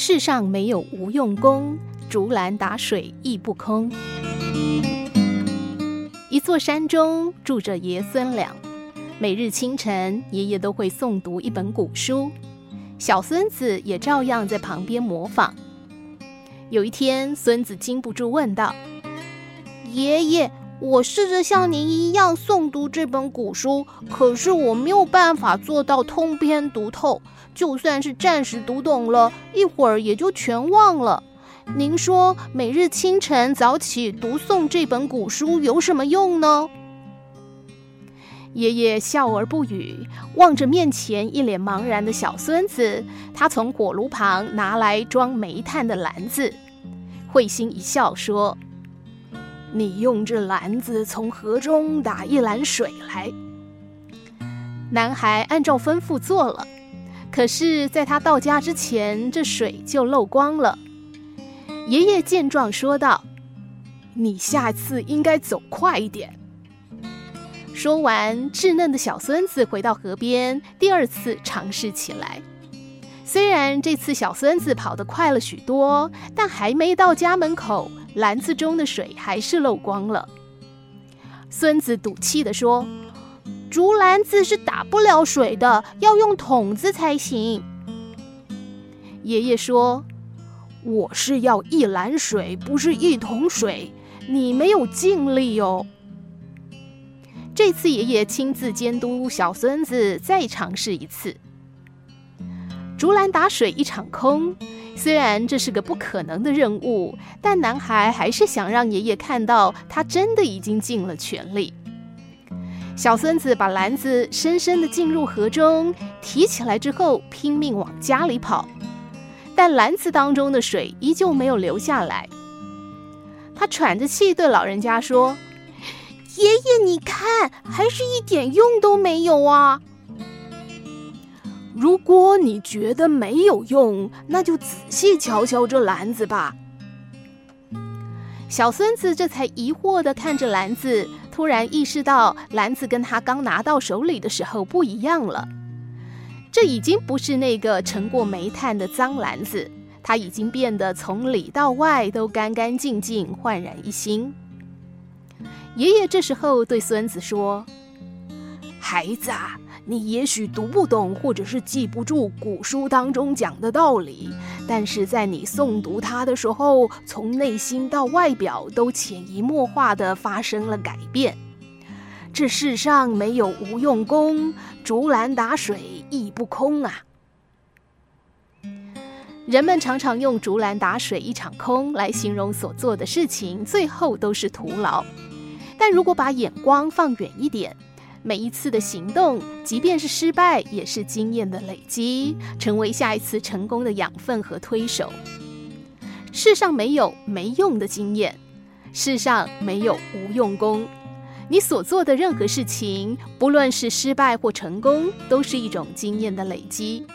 世上没有无用功，竹篮打水亦不空。一座山中住着爷孙俩，每日清晨，爷爷都会诵读一本古书，小孙子也照样在旁边模仿。有一天，孙子禁不住问道：“爷爷，我试着像您一样诵读这本古书，可是我没有办法做到通篇读透，就算是暂时读懂了，一会儿也就全忘了。”您说每日清晨早起读诵这本古书有什么用呢？爷爷笑而不语，望着面前一脸茫然的小孙子，他从火炉旁拿来装煤炭的篮子，会心一笑说：“你用这篮子从河中打一篮水来。”男孩按照吩咐做了，可是，在他到家之前，这水就漏光了。爷爷见状说道：“你下次应该走快一点。”说完，稚嫩的小孙子回到河边，第二次尝试起来。虽然这次小孙子跑得快了许多，但还没到家门口，篮子中的水还是漏光了。孙子赌气地说：“竹篮子是打不了水的，要用桶子才行。”爷爷说。我是要一篮水，不是一桶水。你没有尽力哦。这次爷爷亲自监督小孙子，再尝试一次。竹篮打水一场空。虽然这是个不可能的任务，但男孩还是想让爷爷看到他真的已经尽了全力。小孙子把篮子深深地浸入河中，提起来之后拼命往家里跑。但篮子当中的水依旧没有流下来。他喘着气对老人家说：“爷爷，你看，还是一点用都没有啊！如果你觉得没有用，那就仔细瞧瞧这篮子吧。”小孙子这才疑惑地看着篮子，突然意识到篮子跟他刚拿到手里的时候不一样了。这已经不是那个盛过煤炭的脏篮子，它已经变得从里到外都干干净净、焕然一新。爷爷这时候对孙子说：“孩子啊，你也许读不懂，或者是记不住古书当中讲的道理，但是在你诵读它的时候，从内心到外表都潜移默化地发生了改变。”这世上没有无用功，竹篮打水亦不空啊！人们常常用“竹篮打水一场空”来形容所做的事情，最后都是徒劳。但如果把眼光放远一点，每一次的行动，即便是失败，也是经验的累积，成为下一次成功的养分和推手。世上没有没用的经验，世上没有无用功。你所做的任何事情，不论是失败或成功，都是一种经验的累积。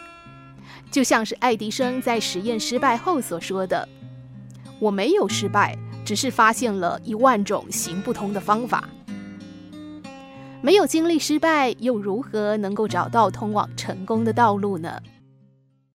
就像是爱迪生在实验失败后所说的：“我没有失败，只是发现了一万种行不通的方法。”没有经历失败，又如何能够找到通往成功的道路呢？